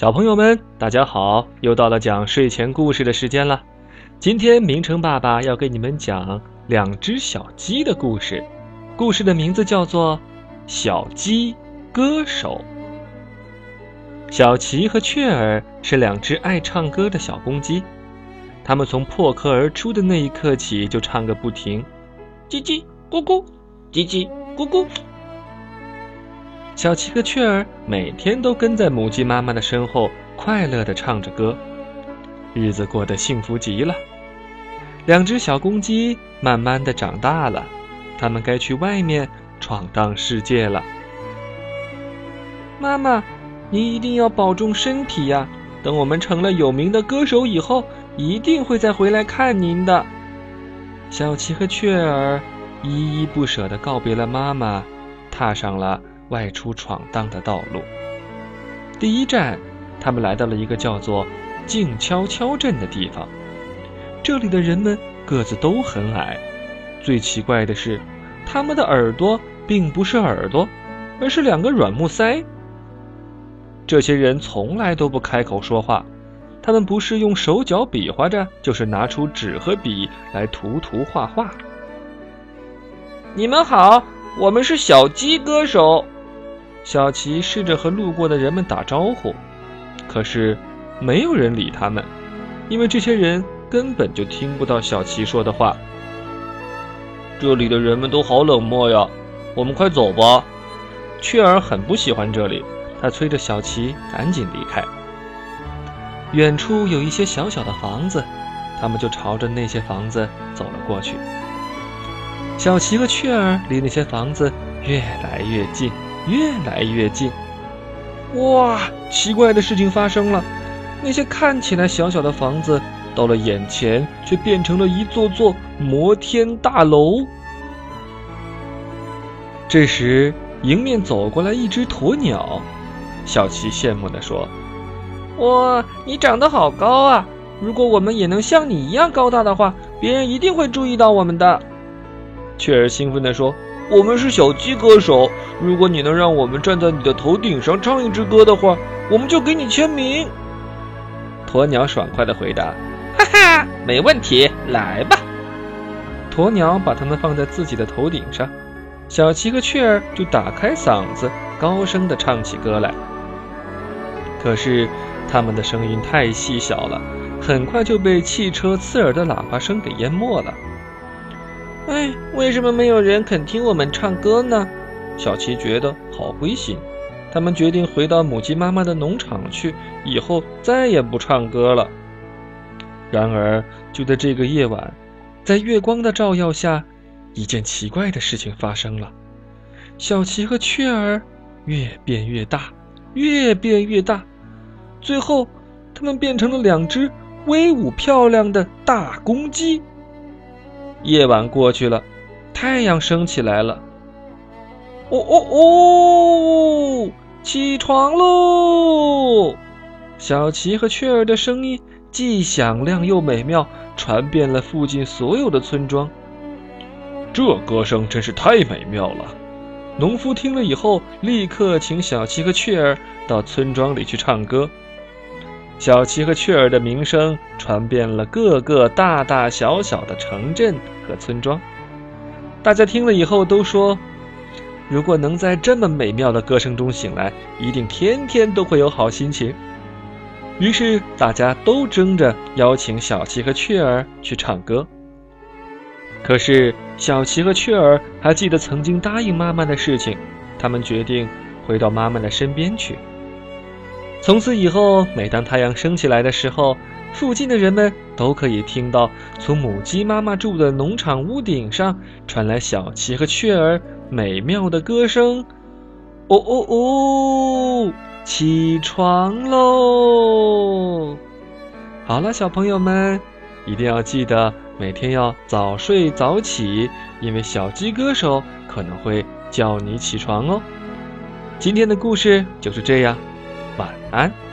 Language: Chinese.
小朋友们，大家好！又到了讲睡前故事的时间了。今天明成爸爸要给你们讲两只小鸡的故事，故事的名字叫做《小鸡歌手》。小琪和雀儿是两只爱唱歌的小公鸡，它们从破壳而出的那一刻起就唱个不停，叽叽咕咕，叽叽咕咕。小七和雀儿每天都跟在母鸡妈妈的身后，快乐地唱着歌，日子过得幸福极了。两只小公鸡慢慢地长大了，它们该去外面闯荡世界了。妈妈，您一定要保重身体呀！等我们成了有名的歌手以后，一定会再回来看您的。小七和雀儿依依不舍地告别了妈妈，踏上了。外出闯荡的道路。第一站，他们来到了一个叫做静悄悄镇的地方。这里的人们个子都很矮，最奇怪的是，他们的耳朵并不是耳朵，而是两个软木塞。这些人从来都不开口说话，他们不是用手脚比划着，就是拿出纸和笔来涂涂画画。你们好，我们是小鸡歌手。小琪试着和路过的人们打招呼，可是没有人理他们，因为这些人根本就听不到小琪说的话。这里的人们都好冷漠呀，我们快走吧。雀儿很不喜欢这里，他催着小琪赶紧离开。远处有一些小小的房子，他们就朝着那些房子走了过去。小琪和雀儿离那些房子越来越近。越来越近，哇！奇怪的事情发生了，那些看起来小小的房子，到了眼前却变成了一座座摩天大楼。这时，迎面走过来一只鸵鸟，小琪羡慕地说：“哇，你长得好高啊！如果我们也能像你一样高大的话，别人一定会注意到我们的。”雀儿兴奋地说。我们是小鸡歌手，如果你能让我们站在你的头顶上唱一支歌的话，我们就给你签名。鸵鸟爽快地回答：“哈哈，没问题，来吧。”鸵鸟把它们放在自己的头顶上，小鸡和雀儿就打开嗓子，高声地唱起歌来。可是，它们的声音太细小了，很快就被汽车刺耳的喇叭声给淹没了。哎，为什么没有人肯听我们唱歌呢？小琪觉得好灰心。他们决定回到母鸡妈妈的农场去，以后再也不唱歌了。然而，就在这个夜晚，在月光的照耀下，一件奇怪的事情发生了：小琪和雀儿越变越大，越变越大，最后，它们变成了两只威武漂亮的大公鸡。夜晚过去了，太阳升起来了。哦哦哦！起床喽！小琪和雀儿的声音既响亮又美妙，传遍了附近所有的村庄。这歌声真是太美妙了！农夫听了以后，立刻请小琪和雀儿到村庄里去唱歌。小琪和雀儿的名声传遍了各个大大小小的城镇和村庄，大家听了以后都说，如果能在这么美妙的歌声中醒来，一定天天都会有好心情。于是大家都争着邀请小琪和雀儿去唱歌。可是小琪和雀儿还记得曾经答应妈妈的事情，他们决定回到妈妈的身边去。从此以后，每当太阳升起来的时候，附近的人们都可以听到从母鸡妈妈住的农场屋顶上传来小鸡和雀儿美妙的歌声。哦哦哦，起床喽！好了，小朋友们，一定要记得每天要早睡早起，因为小鸡歌手可能会叫你起床哦。今天的故事就是这样。晚安。